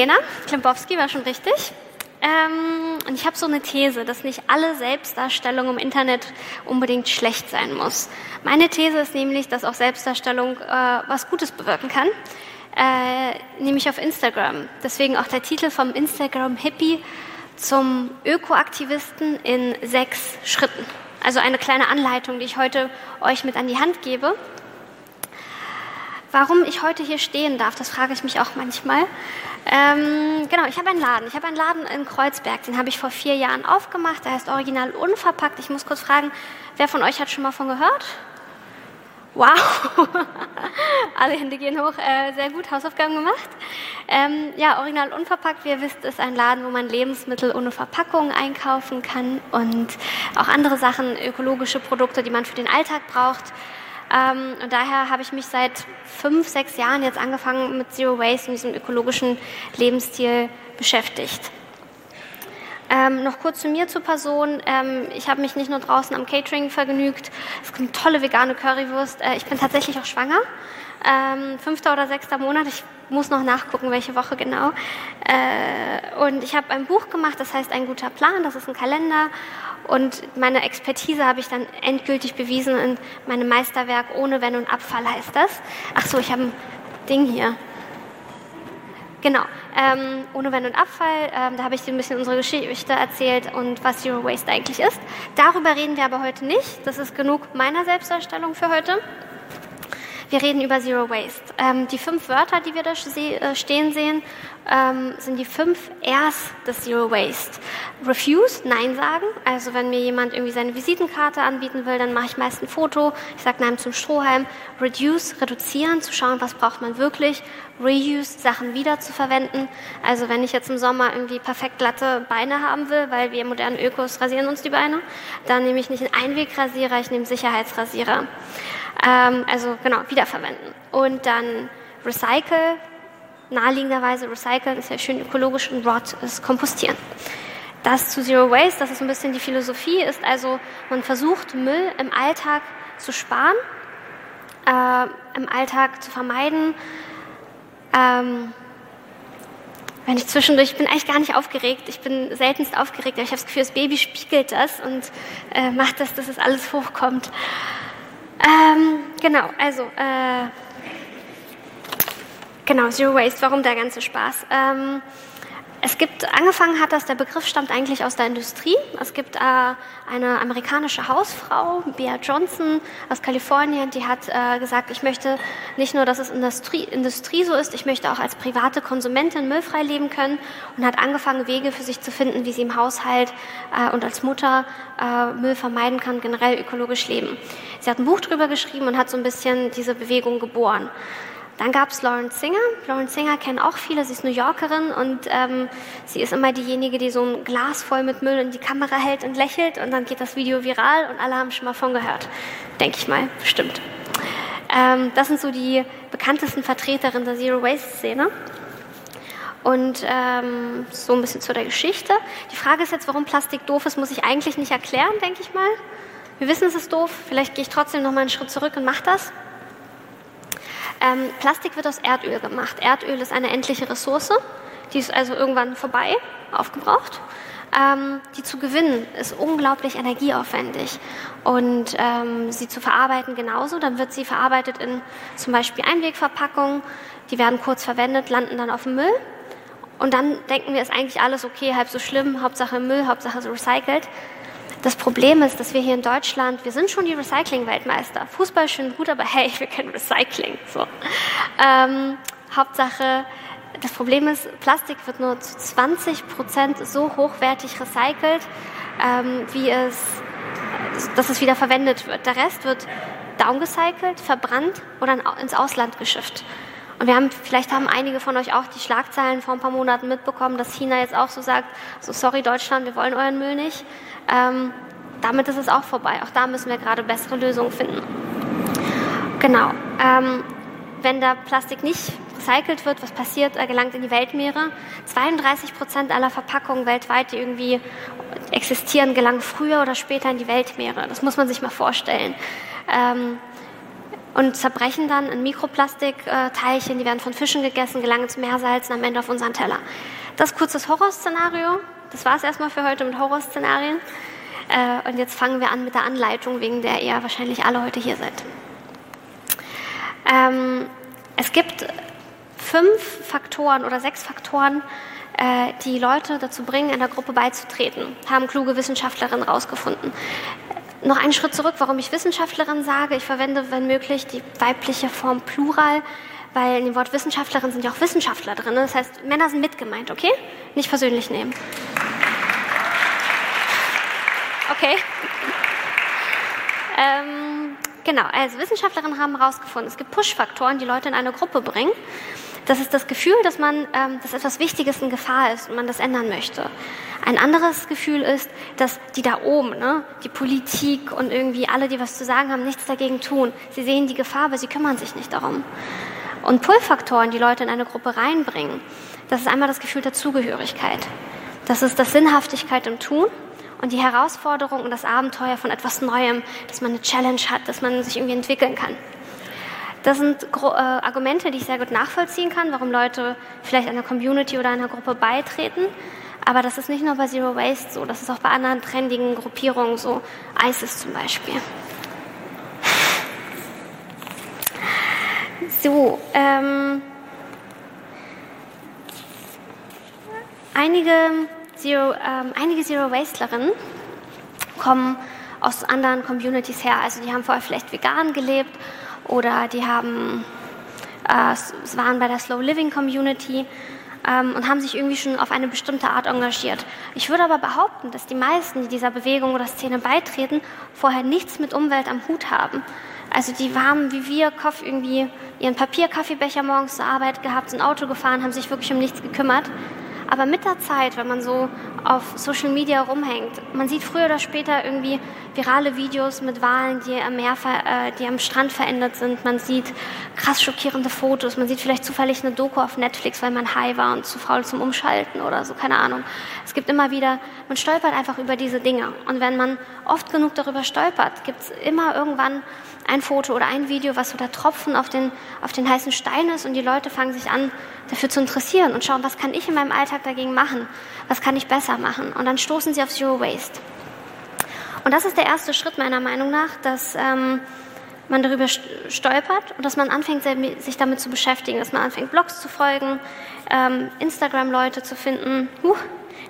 Milena Klimbowski, war schon richtig. Ähm, und ich habe so eine These, dass nicht alle Selbstdarstellung im Internet unbedingt schlecht sein muss. Meine These ist nämlich, dass auch Selbstdarstellung äh, was Gutes bewirken kann, äh, nämlich auf Instagram. Deswegen auch der Titel vom Instagram Hippie zum Ökoaktivisten in sechs Schritten. Also eine kleine Anleitung, die ich heute euch mit an die Hand gebe. Warum ich heute hier stehen darf, das frage ich mich auch manchmal. Ähm, genau, ich habe einen Laden. Ich habe einen Laden in Kreuzberg, den habe ich vor vier Jahren aufgemacht. Der heißt Original Unverpackt. Ich muss kurz fragen, wer von euch hat schon mal von gehört? Wow, alle Hände gehen hoch. Äh, sehr gut, Hausaufgaben gemacht. Ähm, ja, Original Unverpackt, wie ihr wisst, ist ein Laden, wo man Lebensmittel ohne Verpackung einkaufen kann und auch andere Sachen, ökologische Produkte, die man für den Alltag braucht. Ähm, und daher habe ich mich seit fünf, sechs Jahren jetzt angefangen mit Zero Waste und diesem ökologischen Lebensstil beschäftigt. Ähm, noch kurz zu mir zur Person. Ähm, ich habe mich nicht nur draußen am Catering vergnügt. Es gibt tolle vegane Currywurst. Äh, ich bin tatsächlich auch schwanger. Ähm, fünfter oder sechster Monat. Ich muss noch nachgucken, welche Woche genau. Äh, und ich habe ein Buch gemacht, das heißt Ein guter Plan. Das ist ein Kalender. Und meine Expertise habe ich dann endgültig bewiesen in meinem Meisterwerk Ohne Wenn und Abfall heißt das. Ach so, ich habe ein Ding hier. Genau, ähm, ohne Wenn und Abfall, ähm, da habe ich dir ein bisschen unsere Geschichte erzählt und was Zero Waste eigentlich ist. Darüber reden wir aber heute nicht. Das ist genug meiner Selbstdarstellung für heute. Wir reden über Zero Waste. Ähm, die fünf Wörter, die wir da äh, stehen sehen, ähm, sind die fünf R's des Zero Waste. Refuse, Nein sagen. Also wenn mir jemand irgendwie seine Visitenkarte anbieten will, dann mache ich meist ein Foto. Ich sage Nein zum Strohhalm. Reduce, reduzieren, zu schauen, was braucht man wirklich. Reuse, Sachen wieder zu verwenden. Also wenn ich jetzt im Sommer irgendwie perfekt glatte Beine haben will, weil wir modernen Ökos rasieren uns die Beine, dann nehme ich nicht einen Einwegrasierer, ich nehme Sicherheitsrasierer. Ähm, also genau, wiederverwenden. Und dann Recycle, naheliegenderweise Recycle ist ja schön ökologisch und Rot ist Kompostieren. Das zu Zero Waste, das ist ein bisschen die Philosophie, ist also, man versucht Müll im Alltag zu sparen, äh, im Alltag zu vermeiden. Ähm, wenn ich zwischendurch, ich bin eigentlich gar nicht aufgeregt, ich bin seltenst aufgeregt, aber ich habe das Gefühl, das Baby spiegelt das und äh, macht das, dass es alles hochkommt. Ähm, genau, also, äh, genau, Zero Waste, warum der ganze Spaß? Ähm, es gibt, angefangen hat das, der Begriff stammt eigentlich aus der Industrie. Es gibt äh, eine amerikanische Hausfrau, Bea Johnson aus Kalifornien, die hat äh, gesagt, ich möchte nicht nur, dass es Industrie, Industrie so ist, ich möchte auch als private Konsumentin müllfrei leben können und hat angefangen, Wege für sich zu finden, wie sie im Haushalt äh, und als Mutter äh, Müll vermeiden kann, generell ökologisch leben. Sie hat ein Buch drüber geschrieben und hat so ein bisschen diese Bewegung geboren. Dann gab es Lauren Singer. Lauren Singer kennen auch viele, sie ist New Yorkerin und ähm, sie ist immer diejenige, die so ein Glas voll mit Müll in die Kamera hält und lächelt und dann geht das Video viral und alle haben schon mal von gehört. Denke ich mal, bestimmt. Ähm, das sind so die bekanntesten Vertreterinnen der Zero Waste Szene. Und ähm, so ein bisschen zu der Geschichte. Die Frage ist jetzt, warum Plastik doof ist, muss ich eigentlich nicht erklären, denke ich mal. Wir wissen, es ist doof. Vielleicht gehe ich trotzdem noch mal einen Schritt zurück und mache das. Ähm, Plastik wird aus Erdöl gemacht. Erdöl ist eine endliche Ressource, die ist also irgendwann vorbei, aufgebraucht. Ähm, die zu gewinnen ist unglaublich energieaufwendig und ähm, sie zu verarbeiten genauso. Dann wird sie verarbeitet in zum Beispiel Einwegverpackungen, die werden kurz verwendet, landen dann auf dem Müll und dann denken wir, ist eigentlich alles okay, halb so schlimm, Hauptsache Müll, Hauptsache so recycelt. Das Problem ist, dass wir hier in Deutschland, wir sind schon die Recycling-Weltmeister. Fußball schön gut, aber hey, wir können Recycling. So. Ähm, Hauptsache, das Problem ist, Plastik wird nur zu 20 Prozent so hochwertig recycelt, ähm, wie es, dass es wieder verwendet wird. Der Rest wird downgecycelt, verbrannt oder ins Ausland geschifft. Und wir haben, vielleicht haben einige von euch auch die Schlagzeilen vor ein paar Monaten mitbekommen, dass China jetzt auch so sagt, so sorry Deutschland, wir wollen euren Müll nicht. Ähm, damit ist es auch vorbei. Auch da müssen wir gerade bessere Lösungen finden. Genau. Ähm, wenn der Plastik nicht recycelt wird, was passiert? Er gelangt in die Weltmeere. 32 Prozent aller Verpackungen weltweit, die irgendwie existieren, gelangen früher oder später in die Weltmeere. Das muss man sich mal vorstellen. Ähm, und zerbrechen dann in Mikroplastikteilchen, die werden von Fischen gegessen, gelangen zu Meersalzen am Ende auf unseren Teller. Das kurz das Horrorszenario. Das war es erstmal für heute mit Horrorszenarien. Äh, und jetzt fangen wir an mit der Anleitung, wegen der ihr wahrscheinlich alle heute hier seid. Ähm, es gibt fünf Faktoren oder sechs Faktoren, äh, die Leute dazu bringen, einer Gruppe beizutreten, haben kluge Wissenschaftlerinnen herausgefunden. Noch einen Schritt zurück, warum ich Wissenschaftlerin sage. Ich verwende, wenn möglich, die weibliche Form Plural, weil in dem Wort Wissenschaftlerin sind ja auch Wissenschaftler drin. Das heißt, Männer sind mitgemeint, okay? Nicht persönlich nehmen. Okay. ähm, genau, also Wissenschaftlerinnen haben herausgefunden, es gibt Push-Faktoren, die Leute in eine Gruppe bringen. Das ist das Gefühl, dass man, ähm, dass etwas Wichtiges in Gefahr ist und man das ändern möchte. Ein anderes Gefühl ist, dass die da oben, ne, die Politik und irgendwie alle, die was zu sagen haben, nichts dagegen tun. Sie sehen die Gefahr, aber sie kümmern sich nicht darum. Und Pull-Faktoren, die Leute in eine Gruppe reinbringen, das ist einmal das Gefühl der Zugehörigkeit. Das ist das Sinnhaftigkeit im Tun und die Herausforderung und das Abenteuer von etwas Neuem, dass man eine Challenge hat, dass man sich irgendwie entwickeln kann. Das sind äh, Argumente, die ich sehr gut nachvollziehen kann, warum Leute vielleicht einer Community oder einer Gruppe beitreten. Aber das ist nicht nur bei Zero Waste so, das ist auch bei anderen trendigen Gruppierungen so, ISIS zum Beispiel. So, ähm, einige Zero, ähm, einige Zero Wastelerinnen kommen aus anderen Communities her. Also die haben vorher vielleicht vegan gelebt oder die haben, äh, waren bei der Slow Living Community ähm, und haben sich irgendwie schon auf eine bestimmte Art engagiert. Ich würde aber behaupten, dass die meisten, die dieser Bewegung oder Szene beitreten, vorher nichts mit Umwelt am Hut haben. Also die haben wie wir Kopf irgendwie ihren Papierkaffeebecher morgens zur Arbeit gehabt, sind Auto gefahren, haben sich wirklich um nichts gekümmert. Aber mit der Zeit, wenn man so auf Social Media rumhängt, man sieht früher oder später irgendwie virale Videos mit Walen, die am, Meer, äh, die am Strand verändert sind. Man sieht krass schockierende Fotos. Man sieht vielleicht zufällig eine Doku auf Netflix, weil man high war und zu faul zum Umschalten oder so, keine Ahnung. Es gibt immer wieder, man stolpert einfach über diese Dinge. Und wenn man oft genug darüber stolpert, gibt es immer irgendwann ein Foto oder ein Video, was so der Tropfen auf den, auf den heißen Stein ist und die Leute fangen sich an, dafür zu interessieren und schauen, was kann ich in meinem Alltag dagegen machen, was kann ich besser machen. Und dann stoßen sie auf Zero Waste. Und das ist der erste Schritt meiner Meinung nach, dass ähm, man darüber stolpert und dass man anfängt, sich damit zu beschäftigen, dass man anfängt, Blogs zu folgen, ähm, Instagram-Leute zu finden, uh,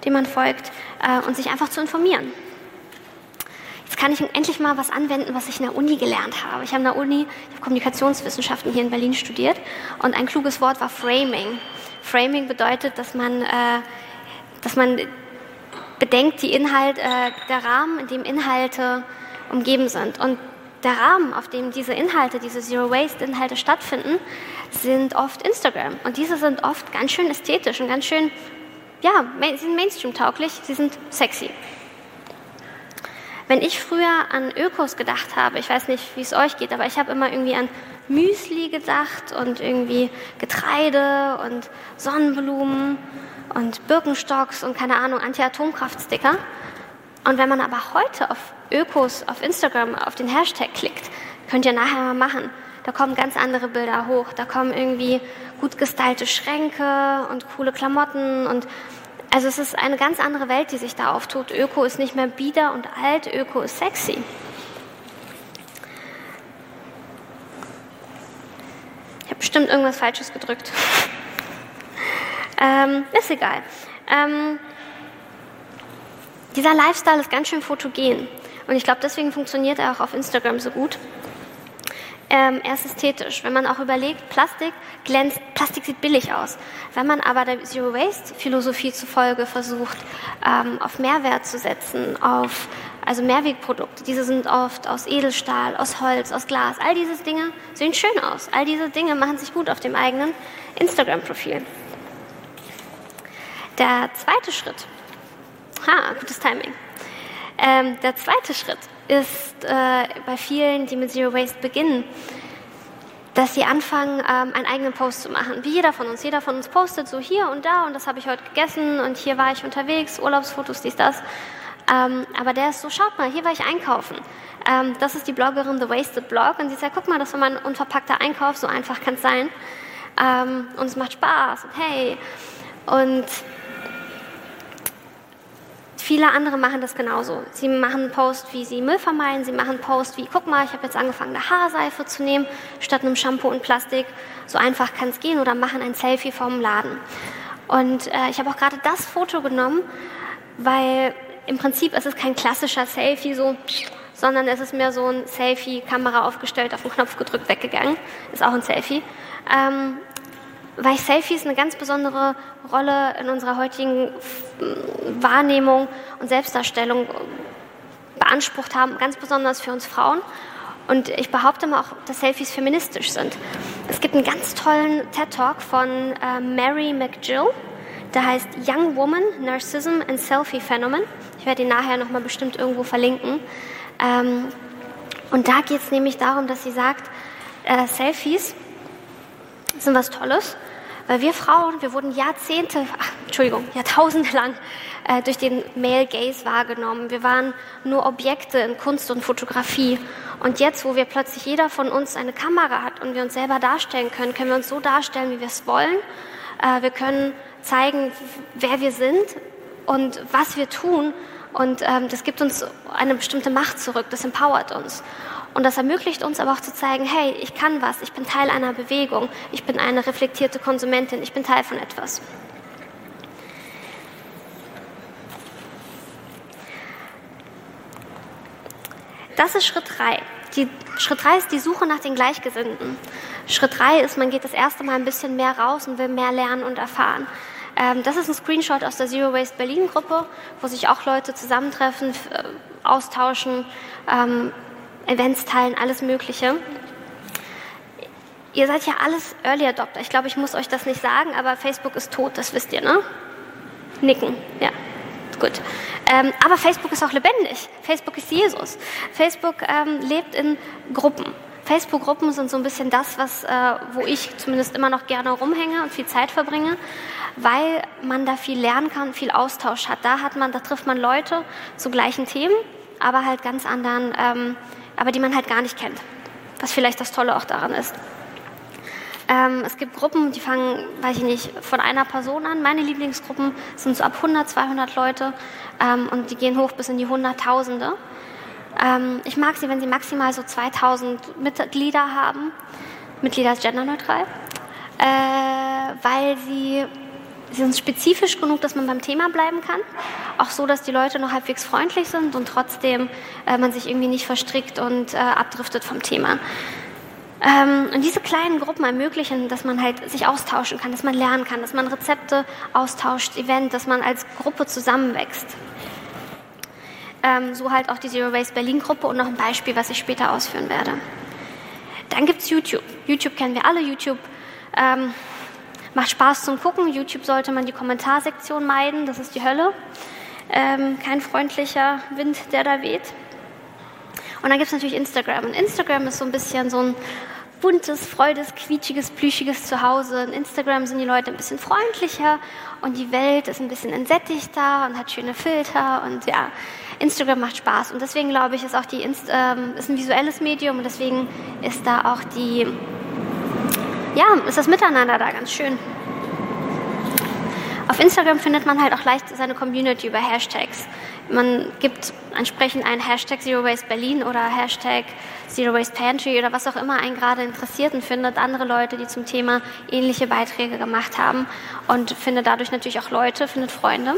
denen man folgt äh, und sich einfach zu informieren. Kann ich endlich mal was anwenden, was ich in der Uni gelernt habe. Ich habe in der Uni ich habe Kommunikationswissenschaften hier in Berlin studiert und ein kluges Wort war Framing. Framing bedeutet, dass man, äh, dass man bedenkt die Inhalt, äh, der Rahmen, in dem Inhalte umgeben sind. Und der Rahmen, auf dem diese Inhalte, diese Zero-Waste-Inhalte stattfinden, sind oft Instagram. Und diese sind oft ganz schön ästhetisch und ganz schön, ja, sie sind Mainstream-tauglich, sie sind sexy. Wenn ich früher an Ökos gedacht habe, ich weiß nicht, wie es euch geht, aber ich habe immer irgendwie an Müsli gedacht und irgendwie Getreide und Sonnenblumen und Birkenstocks und keine Ahnung, Anti-Atomkraft-Sticker. Und wenn man aber heute auf Ökos auf Instagram auf den Hashtag klickt, könnt ihr nachher mal machen. Da kommen ganz andere Bilder hoch. Da kommen irgendwie gut gestylte Schränke und coole Klamotten und also es ist eine ganz andere Welt, die sich da auftut. Öko ist nicht mehr bieder und alt, Öko ist sexy. Ich habe bestimmt irgendwas Falsches gedrückt. ähm, ist egal. Ähm, dieser Lifestyle ist ganz schön fotogen. Und ich glaube, deswegen funktioniert er auch auf Instagram so gut ähm, er ist ästhetisch. Wenn man auch überlegt, Plastik glänzt, Plastik sieht billig aus. Wenn man aber der Zero Waste Philosophie zufolge versucht, ähm, auf Mehrwert zu setzen, auf also Mehrwegprodukte, diese sind oft aus Edelstahl, aus Holz, aus Glas. All diese Dinge sehen schön aus. All diese Dinge machen sich gut auf dem eigenen Instagram-Profil. Der zweite Schritt, ha, gutes Timing. Ähm, der zweite Schritt ist äh, bei vielen, die mit Zero Waste beginnen, dass sie anfangen, ähm, einen eigenen Post zu machen. Wie jeder von uns. Jeder von uns postet so hier und da und das habe ich heute gegessen und hier war ich unterwegs, Urlaubsfotos, dies, das. Ähm, aber der ist so, schaut mal, hier war ich einkaufen. Ähm, das ist die Bloggerin The Wasted Blog und sie sagt, guck mal, das war mein unverpackter Einkauf, so einfach kann es sein. Ähm, und es macht Spaß und hey. Und viele andere machen das genauso. Sie machen einen Post, wie sie Müll vermeiden. Sie machen einen Post wie, guck mal, ich habe jetzt angefangen, eine Haarseife zu nehmen, statt einem Shampoo und Plastik. So einfach kann es gehen. Oder machen ein Selfie vom Laden. Und äh, ich habe auch gerade das Foto genommen, weil im Prinzip ist es kein klassischer Selfie, so, sondern es ist mehr so ein Selfie, Kamera aufgestellt, auf den Knopf gedrückt, weggegangen. Ist auch ein Selfie. Ähm, weil Selfies eine ganz besondere Rolle in unserer heutigen Wahrnehmung und Selbstdarstellung beansprucht haben, ganz besonders für uns Frauen. Und ich behaupte mal auch, dass Selfies feministisch sind. Es gibt einen ganz tollen TED-Talk von äh, Mary McGill, der heißt Young Woman, Narcissism and Selfie Phenomenon. Ich werde ihn nachher nochmal bestimmt irgendwo verlinken. Ähm, und da geht es nämlich darum, dass sie sagt, äh, Selfies sind was Tolles, weil wir Frauen, wir wurden Jahrzehnte, ach, Entschuldigung, Jahrtausende lang äh, durch den Male Gaze wahrgenommen. Wir waren nur Objekte in Kunst und Fotografie. Und jetzt, wo wir plötzlich jeder von uns eine Kamera hat und wir uns selber darstellen können, können wir uns so darstellen, wie wir es wollen. Äh, wir können zeigen, wer wir sind und was wir tun. Und ähm, das gibt uns eine bestimmte Macht zurück, das empowert uns. Und das ermöglicht uns aber auch zu zeigen, hey, ich kann was, ich bin Teil einer Bewegung, ich bin eine reflektierte Konsumentin, ich bin Teil von etwas. Das ist Schritt 3. Die, Schritt 3 ist die Suche nach den Gleichgesinnten. Schritt 3 ist, man geht das erste Mal ein bisschen mehr raus und will mehr lernen und erfahren. Ähm, das ist ein Screenshot aus der Zero Waste Berlin Gruppe, wo sich auch Leute zusammentreffen, äh, austauschen, ähm, Events teilen, alles Mögliche. Ihr seid ja alles Early Adopter. Ich glaube, ich muss euch das nicht sagen, aber Facebook ist tot, das wisst ihr, ne? Nicken, ja. Gut. Ähm, aber Facebook ist auch lebendig. Facebook ist Jesus. Facebook ähm, lebt in Gruppen. Facebook-Gruppen sind so ein bisschen das, was, äh, wo ich zumindest immer noch gerne rumhänge und viel Zeit verbringe, weil man da viel lernen kann, viel Austausch hat. Da hat man, da trifft man Leute zu gleichen Themen, aber halt ganz anderen ähm, aber die man halt gar nicht kennt. Was vielleicht das Tolle auch daran ist. Ähm, es gibt Gruppen, die fangen, weiß ich nicht, von einer Person an. Meine Lieblingsgruppen sind so ab 100, 200 Leute ähm, und die gehen hoch bis in die Hunderttausende. Ähm, ich mag sie, wenn sie maximal so 2000 Mitglieder haben. Mitglieder ist genderneutral, äh, weil sie Sie sind spezifisch genug, dass man beim Thema bleiben kann. Auch so, dass die Leute noch halbwegs freundlich sind und trotzdem äh, man sich irgendwie nicht verstrickt und äh, abdriftet vom Thema. Ähm, und diese kleinen Gruppen ermöglichen, dass man halt sich austauschen kann, dass man lernen kann, dass man Rezepte austauscht, Event, dass man als Gruppe zusammenwächst. Ähm, so halt auch die Zero Waste Berlin Gruppe und noch ein Beispiel, was ich später ausführen werde. Dann gibt es YouTube. YouTube kennen wir alle. YouTube ähm, Macht Spaß zum Gucken. YouTube sollte man die Kommentarsektion meiden, das ist die Hölle. Ähm, kein freundlicher Wind, der da weht. Und dann gibt es natürlich Instagram. Und Instagram ist so ein bisschen so ein buntes, freudes, quietschiges, plüschiges Zuhause. In Instagram sind die Leute ein bisschen freundlicher und die Welt ist ein bisschen entsättigter und hat schöne Filter und ja, Instagram macht Spaß. Und deswegen glaube ich, ist auch die Inst ähm, ist ein visuelles Medium und deswegen ist da auch die ja, ist das Miteinander da ganz schön. Auf Instagram findet man halt auch leicht seine Community über Hashtags. Man gibt entsprechend einen Hashtag Zero Waste Berlin oder Hashtag Zero Waste Pantry oder was auch immer einen gerade interessiert und findet andere Leute, die zum Thema ähnliche Beiträge gemacht haben und findet dadurch natürlich auch Leute, findet Freunde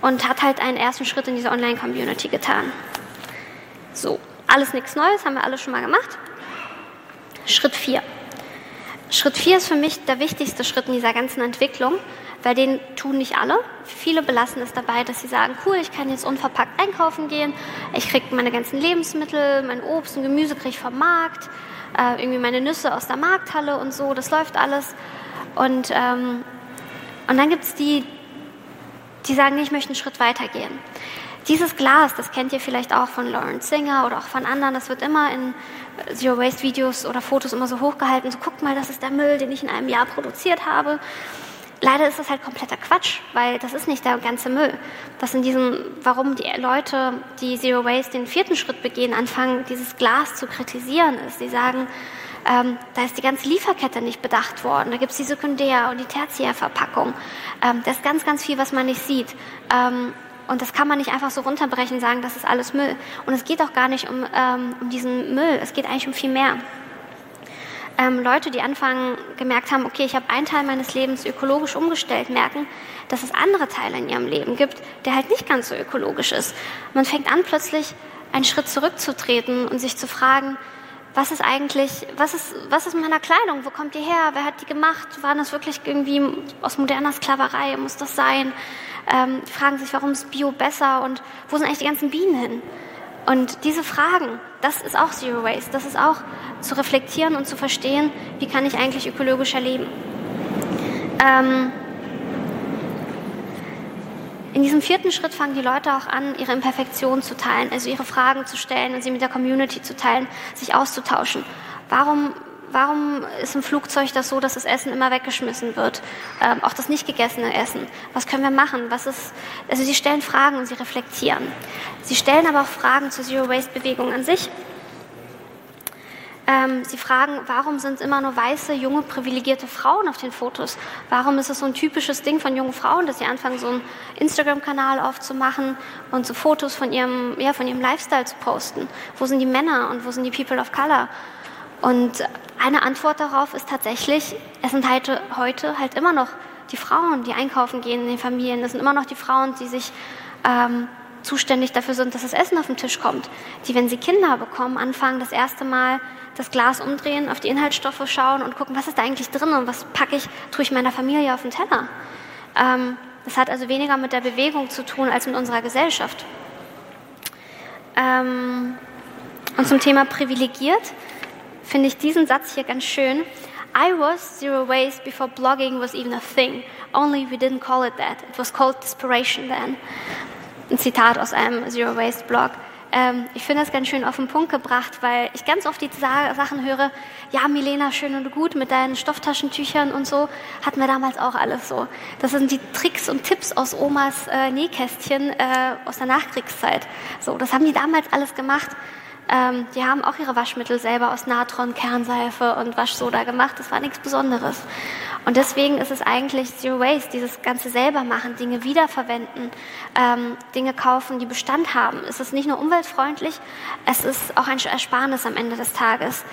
und hat halt einen ersten Schritt in diese Online-Community getan. So, alles nichts Neues, haben wir alles schon mal gemacht. Schritt 4. Schritt 4 ist für mich der wichtigste Schritt in dieser ganzen Entwicklung, weil den tun nicht alle. Viele belassen es dabei, dass sie sagen, cool, ich kann jetzt unverpackt einkaufen gehen, ich kriege meine ganzen Lebensmittel, mein Obst und Gemüse kriege ich vom Markt, äh, irgendwie meine Nüsse aus der Markthalle und so, das läuft alles. Und, ähm, und dann gibt es die, die sagen, ich möchte einen Schritt weiter gehen. Dieses Glas, das kennt ihr vielleicht auch von Lawrence Singer oder auch von anderen, das wird immer in Zero Waste Videos oder Fotos immer so hochgehalten, so guckt mal, das ist der Müll, den ich in einem Jahr produziert habe. leider ist das halt kompletter Quatsch, weil das ist nicht der ganze Müll. Was in diesem, warum die Leute, die Zero Waste den vierten Schritt begehen, anfangen, dieses Glas zu kritisieren, ist, sie sagen, ähm, da ist die ganze Lieferkette nicht bedacht worden. Da gibt es die Sekundär- und die Tertiärverpackung. Ähm, da ist ganz, ganz viel, was man nicht sieht. Ähm, und das kann man nicht einfach so runterbrechen und sagen, das ist alles Müll. Und es geht auch gar nicht um, ähm, um diesen Müll, es geht eigentlich um viel mehr. Ähm, Leute, die anfangen, gemerkt haben, okay, ich habe einen Teil meines Lebens ökologisch umgestellt, merken, dass es andere Teile in ihrem Leben gibt, der halt nicht ganz so ökologisch ist. Man fängt an, plötzlich einen Schritt zurückzutreten und sich zu fragen, was ist eigentlich, was ist, was ist mit meiner Kleidung? Wo kommt die her? Wer hat die gemacht? Waren das wirklich irgendwie aus moderner Sklaverei? Muss das sein? Ähm, fragen sich, warum ist Bio besser und wo sind eigentlich die ganzen Bienen hin? Und diese Fragen, das ist auch Zero Waste. Das ist auch zu reflektieren und zu verstehen, wie kann ich eigentlich ökologischer leben. Ähm, in diesem vierten Schritt fangen die Leute auch an, ihre Imperfektionen zu teilen, also ihre Fragen zu stellen und sie mit der Community zu teilen, sich auszutauschen. Warum, warum ist im Flugzeug das so, dass das Essen immer weggeschmissen wird? Ähm, auch das nicht gegessene Essen. Was können wir machen? Was ist, also sie stellen Fragen und sie reflektieren. Sie stellen aber auch Fragen zur Zero Waste Bewegung an sich ähm, sie fragen, warum sind immer nur weiße, junge, privilegierte Frauen auf den Fotos? Warum ist es so ein typisches Ding von jungen Frauen, dass sie anfangen, so einen Instagram-Kanal aufzumachen und so Fotos von ihrem, ja, von ihrem Lifestyle zu posten? Wo sind die Männer und wo sind die People of Color? Und eine Antwort darauf ist tatsächlich, es sind halt, heute halt immer noch die Frauen, die einkaufen gehen in den Familien. Es sind immer noch die Frauen, die sich ähm, zuständig dafür sind, dass das Essen auf den Tisch kommt. Die, wenn sie Kinder bekommen, anfangen, das erste Mal das Glas umdrehen, auf die Inhaltsstoffe schauen und gucken, was ist da eigentlich drin und was packe ich, tue ich meiner Familie auf den Teller. Ähm, das hat also weniger mit der Bewegung zu tun als mit unserer Gesellschaft. Ähm, und zum Thema privilegiert finde ich diesen Satz hier ganz schön. I was zero waste before blogging was even a thing. Only we didn't call it that. It was called desperation then. Ein Zitat aus einem Zero Waste Blog. Ähm, ich finde das ganz schön auf den Punkt gebracht, weil ich ganz oft die Sachen höre, ja, Milena, schön und gut mit deinen Stofftaschentüchern und so, hatten wir damals auch alles so. Das sind die Tricks und Tipps aus Omas äh, Nähkästchen äh, aus der Nachkriegszeit. So, das haben die damals alles gemacht. Ähm, die haben auch ihre Waschmittel selber aus Natron, Kernseife und Waschsoda gemacht. Das war nichts Besonderes. Und deswegen ist es eigentlich Zero Waste, dieses ganze selber machen, Dinge wiederverwenden, ähm, Dinge kaufen, die Bestand haben. Es ist nicht nur umweltfreundlich, es ist auch ein Ersparnis am Ende des Tages.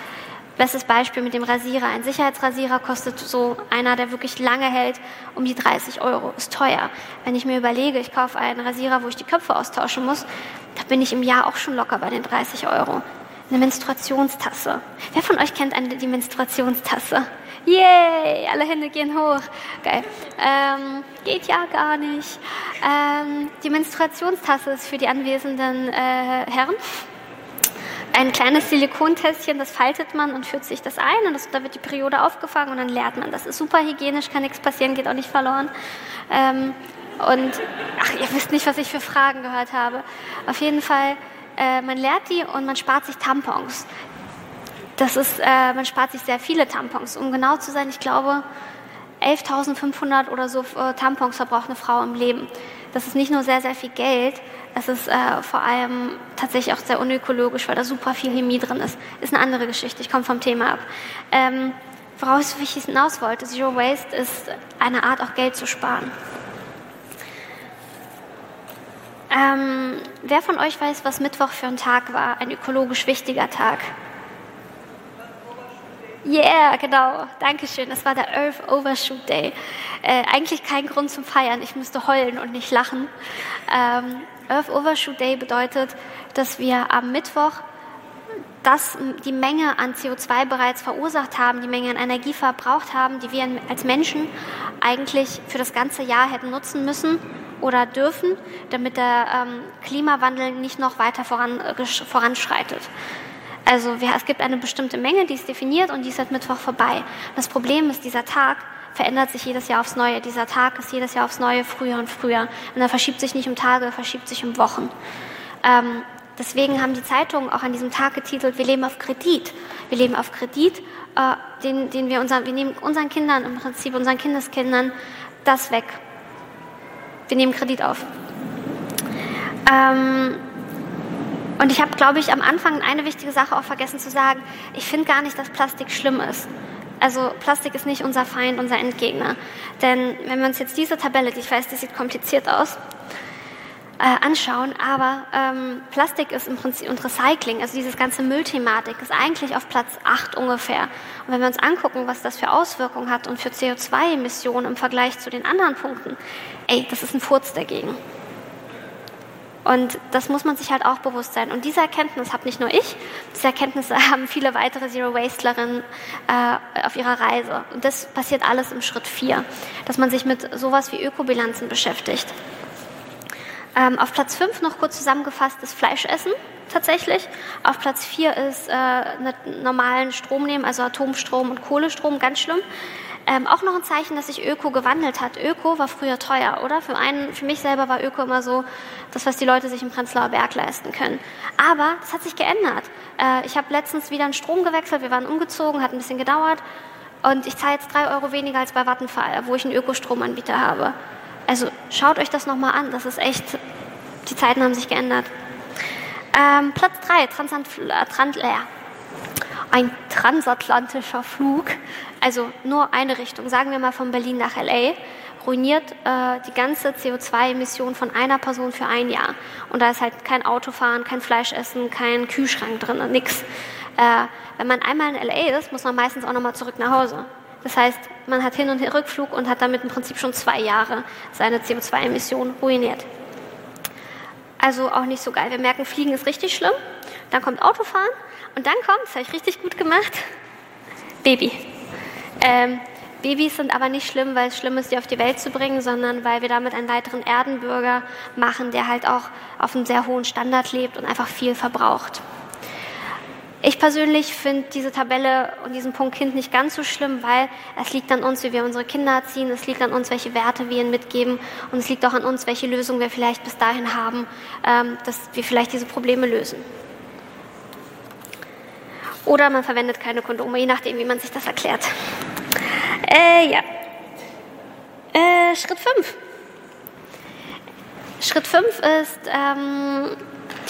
Bestes Beispiel mit dem Rasierer. Ein Sicherheitsrasierer kostet so einer, der wirklich lange hält, um die 30 Euro. Ist teuer. Wenn ich mir überlege, ich kaufe einen Rasierer, wo ich die Köpfe austauschen muss, da bin ich im Jahr auch schon locker bei den 30 Euro. Eine Menstruationstasse. Wer von euch kennt eine, die Menstruationstasse? Yay, alle Hände gehen hoch. Geil. Ähm, geht ja gar nicht. Ähm, die Menstruationstasse ist für die anwesenden äh, Herren ein kleines Silikontässchen, das faltet man und führt sich das ein und das, da wird die Periode aufgefangen und dann leert man. Das ist super hygienisch, kann nichts passieren, geht auch nicht verloren. Ähm, und ach, ihr wisst nicht, was ich für Fragen gehört habe. Auf jeden Fall, äh, man leert die und man spart sich Tampons. Das ist, äh, man spart sich sehr viele Tampons. Um genau zu sein, ich glaube, 11.500 oder so äh, Tampons verbraucht eine Frau im Leben. Das ist nicht nur sehr, sehr viel Geld, es ist äh, vor allem tatsächlich auch sehr unökologisch, weil da super viel Chemie drin ist. Ist eine andere Geschichte, ich komme vom Thema ab. Ähm, woraus ich hinaus wollte, Zero Waste ist eine Art, auch Geld zu sparen. Ähm, wer von euch weiß, was Mittwoch für ein Tag war? Ein ökologisch wichtiger Tag. Yeah, genau. Dankeschön. Das war der Earth Overshoot Day. Äh, eigentlich kein Grund zum Feiern. Ich müsste heulen und nicht lachen. Ähm, Earth Overshoot Day bedeutet, dass wir am Mittwoch das, die Menge an CO2 bereits verursacht haben, die Menge an Energie verbraucht haben, die wir als Menschen eigentlich für das ganze Jahr hätten nutzen müssen oder dürfen, damit der ähm, Klimawandel nicht noch weiter voran, äh, voranschreitet. Also es gibt eine bestimmte Menge, die ist definiert und die ist seit Mittwoch vorbei. Das Problem ist, dieser Tag verändert sich jedes Jahr aufs Neue. Dieser Tag ist jedes Jahr aufs Neue früher und früher. Und er verschiebt sich nicht um Tage, er verschiebt sich um Wochen. Ähm, deswegen haben die Zeitungen auch an diesem Tag getitelt, wir leben auf Kredit. Wir leben auf Kredit, äh, den, den wir, unseren, wir nehmen unseren Kindern, im Prinzip unseren Kindeskindern, das weg. Wir nehmen Kredit auf. Ähm, und ich habe, glaube ich, am Anfang eine wichtige Sache auch vergessen zu sagen. Ich finde gar nicht, dass Plastik schlimm ist. Also Plastik ist nicht unser Feind, unser Endgegner. Denn wenn wir uns jetzt diese Tabelle, die ich weiß, die sieht kompliziert aus, äh, anschauen, aber ähm, Plastik ist im Prinzip und Recycling, also dieses ganze Müllthematik, ist eigentlich auf Platz 8 ungefähr. Und wenn wir uns angucken, was das für Auswirkungen hat und für CO2-Emissionen im Vergleich zu den anderen Punkten, ey, das ist ein Furz dagegen. Und das muss man sich halt auch bewusst sein. Und diese Erkenntnis habe nicht nur ich, diese Erkenntnisse haben viele weitere Zero Wastelerinnen äh, auf ihrer Reise. Und das passiert alles im Schritt 4, dass man sich mit sowas wie Ökobilanzen beschäftigt. Ähm, auf Platz 5 noch kurz zusammengefasst ist Fleischessen tatsächlich. Auf Platz 4 ist äh, normalen Strom nehmen, also Atomstrom und Kohlestrom, ganz schlimm. Ähm, auch noch ein Zeichen, dass sich Öko gewandelt hat. Öko war früher teuer, oder? Für, einen, für mich selber war Öko immer so das, was die Leute sich im Prenzlauer Berg leisten können. Aber das hat sich geändert. Äh, ich habe letztens wieder einen Strom gewechselt, wir waren umgezogen, hat ein bisschen gedauert. Und ich zahle jetzt drei Euro weniger als bei Vattenfall, wo ich einen Ökostromanbieter habe. Also schaut euch das nochmal an. Das ist echt, die Zeiten haben sich geändert. Ähm, Platz 3, Transant, Trans, äh, ein transatlantischer Flug, also nur eine Richtung, sagen wir mal von Berlin nach LA, ruiniert äh, die ganze CO2-Emission von einer Person für ein Jahr. Und da ist halt kein Autofahren, kein Fleischessen, kein Kühlschrank drin, nix. Äh, wenn man einmal in LA ist, muss man meistens auch nochmal zurück nach Hause. Das heißt, man hat Hin- und Rückflug und hat damit im Prinzip schon zwei Jahre seine CO2-Emissionen ruiniert. Also auch nicht so geil. Wir merken, Fliegen ist richtig schlimm. Dann kommt Autofahren und dann kommt, das habe ich richtig gut gemacht, Baby. Ähm, Babys sind aber nicht schlimm, weil es schlimm ist, die auf die Welt zu bringen, sondern weil wir damit einen weiteren Erdenbürger machen, der halt auch auf einem sehr hohen Standard lebt und einfach viel verbraucht. Ich persönlich finde diese Tabelle und diesen Punkt Kind nicht ganz so schlimm, weil es liegt an uns, wie wir unsere Kinder erziehen, es liegt an uns, welche Werte wir ihnen mitgeben und es liegt auch an uns, welche Lösungen wir vielleicht bis dahin haben, ähm, dass wir vielleicht diese Probleme lösen. Oder man verwendet keine Kondome, je nachdem, wie man sich das erklärt. Äh, ja. Äh, Schritt 5. Schritt 5 ist ähm,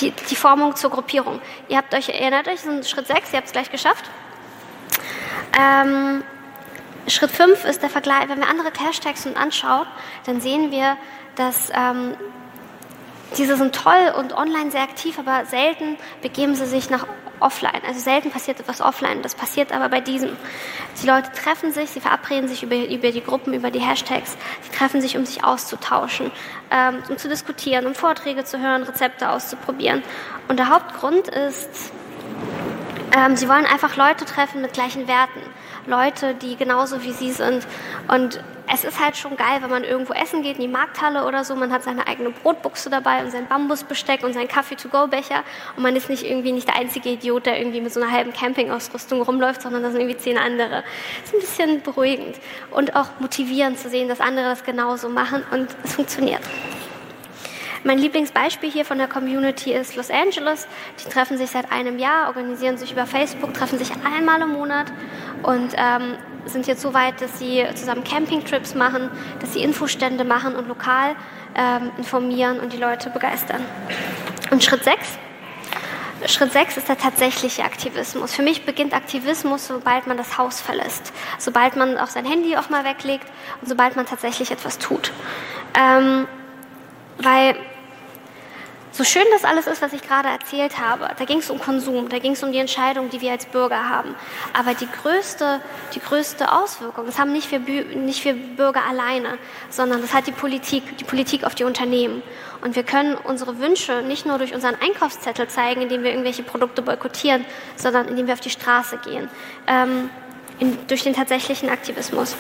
die, die Formung zur Gruppierung. Ihr habt euch erinnert euch, ist Schritt 6, ihr habt es gleich geschafft. Ähm, Schritt 5 ist der Vergleich, wenn wir andere Hashtags uns anschauen, dann sehen wir, dass ähm, diese sind toll und online sehr aktiv, aber selten begeben sie sich nach offline. Also selten passiert etwas offline. Das passiert aber bei diesem. Die Leute treffen sich, sie verabreden sich über, über die Gruppen, über die Hashtags. Sie treffen sich, um sich auszutauschen, ähm, um zu diskutieren, um Vorträge zu hören, Rezepte auszuprobieren. Und der Hauptgrund ist, ähm, sie wollen einfach Leute treffen mit gleichen Werten. Leute, die genauso wie sie sind. Und es ist halt schon geil, wenn man irgendwo essen geht, in die Markthalle oder so, man hat seine eigene Brotbuchse dabei und sein Bambusbesteck und seinen Kaffee-to-go-Becher und man ist nicht irgendwie nicht der einzige Idiot, der irgendwie mit so einer halben Campingausrüstung rumläuft, sondern da sind irgendwie zehn andere. Das ist ein bisschen beruhigend und auch motivierend zu sehen, dass andere das genauso machen und es funktioniert. Mein Lieblingsbeispiel hier von der Community ist Los Angeles. Die treffen sich seit einem Jahr, organisieren sich über Facebook, treffen sich einmal im Monat und ähm, sind jetzt so weit, dass sie zusammen Campingtrips machen, dass sie Infostände machen und lokal ähm, informieren und die Leute begeistern. Und Schritt 6. Schritt 6 ist der tatsächliche Aktivismus. Für mich beginnt Aktivismus, sobald man das Haus verlässt, sobald man auch sein Handy auch mal weglegt und sobald man tatsächlich etwas tut. Ähm, weil so schön das alles ist, was ich gerade erzählt habe, da ging es um Konsum, da ging es um die Entscheidung, die wir als Bürger haben. Aber die größte, die größte Auswirkung, das haben nicht wir, nicht wir Bürger alleine, sondern das hat die Politik, die Politik auf die Unternehmen. Und wir können unsere Wünsche nicht nur durch unseren Einkaufszettel zeigen, indem wir irgendwelche Produkte boykottieren, sondern indem wir auf die Straße gehen, ähm, in, durch den tatsächlichen Aktivismus.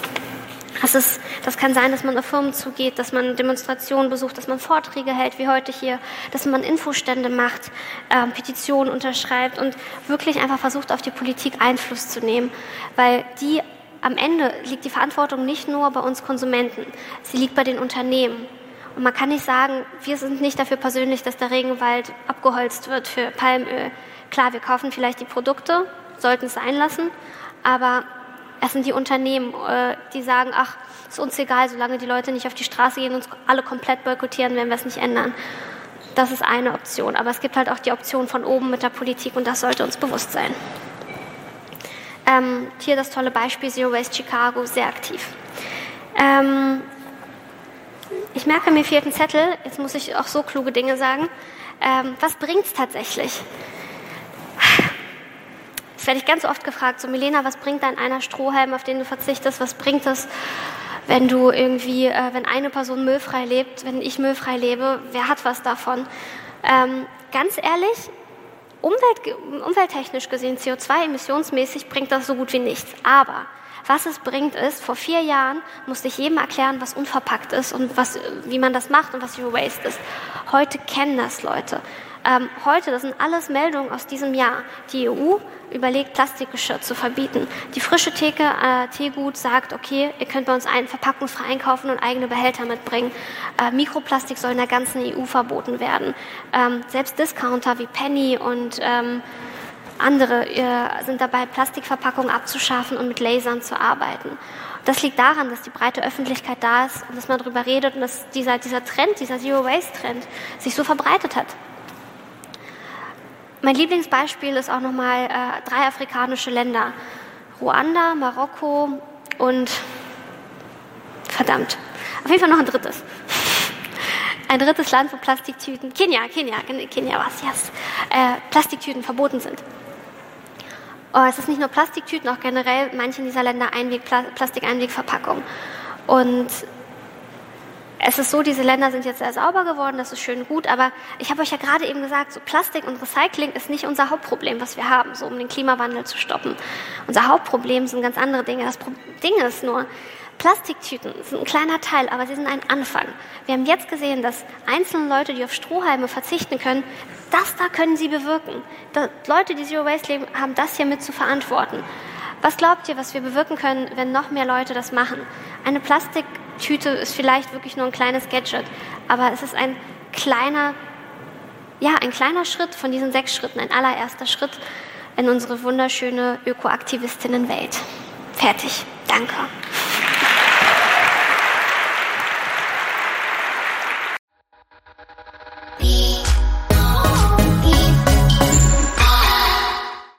Das, ist, das kann sein, dass man auf Firmen zugeht, dass man Demonstrationen besucht, dass man Vorträge hält, wie heute hier, dass man Infostände macht, äh, Petitionen unterschreibt und wirklich einfach versucht, auf die Politik Einfluss zu nehmen. Weil die am Ende liegt die Verantwortung nicht nur bei uns Konsumenten, sie liegt bei den Unternehmen. Und man kann nicht sagen, wir sind nicht dafür persönlich, dass der Regenwald abgeholzt wird für Palmöl. Klar, wir kaufen vielleicht die Produkte, sollten es sein lassen, aber Es sind die Unternehmen, äh, die sagen, ach, ist uns egal, solange die Leute nicht auf die Straße gehen und uns alle komplett boykottieren, werden wir es nicht ändern. Das ist eine Option. Aber es gibt halt auch die Option von oben mit der Politik und das sollte uns bewusst sein. Ähm, hier das tolle Beispiel Zero Waste Chicago, sehr aktiv. Ähm, ich merke, mir fehlt ein Zettel. Jetzt muss ich auch so kluge Dinge sagen. Ähm, was bringt es tatsächlich? Das werde ich ganz oft gefragt. So, Milena, was bringt dein einer Strohhalm, auf den du verzichtest? Was bringt es, wenn du irgendwie, äh, wenn eine Person müllfrei lebt, wenn ich müllfrei lebe? Wer hat was davon? Ähm, ganz ehrlich, Umwelt, umwelttechnisch gesehen, CO2-emissionsmäßig bringt das so gut wie nichts. Aber was es bringt ist, vor vier Jahren musste ich jedem erklären, was unverpackt ist und was, wie man das macht und was Zero Waste ist. Heute kennen das Leute. Ähm, heute, das sind alles Meldungen aus diesem Jahr. Die EU überlegt, Plastikgeschirr zu verbieten. Die frische Theke, äh, Teegut sagt, okay, ihr könnt bei uns einen verpackungsfrei einkaufen und eigene Behälter mitbringen. Äh, Mikroplastik soll in der ganzen EU verboten werden. Ähm, selbst Discounter wie Penny und ähm, andere äh, sind dabei, Plastikverpackungen abzuschaffen und mit Lasern zu arbeiten. Das liegt daran, dass die breite Öffentlichkeit da ist und dass man darüber redet und dass dieser, dieser Trend, dieser Zero-Waste-Trend sich so verbreitet hat. Mein Lieblingsbeispiel ist auch nochmal äh, drei afrikanische Länder. Ruanda, Marokko und verdammt, auf jeden Fall noch ein drittes. Ein drittes Land, wo Plastiktüten, Kenia, Kenia, Kenia war es, yes, äh, Plastiktüten verboten sind. Oh, es ist nicht nur Plastiktüten, auch generell manche dieser Länder Einweg, Plastikeinwegverpackung. Und es ist so, diese Länder sind jetzt sehr sauber geworden, das ist schön gut, aber ich habe euch ja gerade eben gesagt, so Plastik und Recycling ist nicht unser Hauptproblem, was wir haben, so um den Klimawandel zu stoppen. Unser Hauptproblem sind ganz andere Dinge. Das Ding ist nur, Plastiktüten sind ein kleiner Teil, aber sie sind ein Anfang. Wir haben jetzt gesehen, dass einzelne Leute, die auf Strohhalme verzichten können, das da können sie bewirken. Da, Leute, die Zero Waste leben, haben das hier mit zu verantworten. Was glaubt ihr, was wir bewirken können, wenn noch mehr Leute das machen? Eine Tüte ist vielleicht wirklich nur ein kleines Gadget, aber es ist ein kleiner, ja, ein kleiner Schritt von diesen sechs Schritten, ein allererster Schritt in unsere wunderschöne Ökoaktivistinnenwelt. Fertig. Danke. Peace.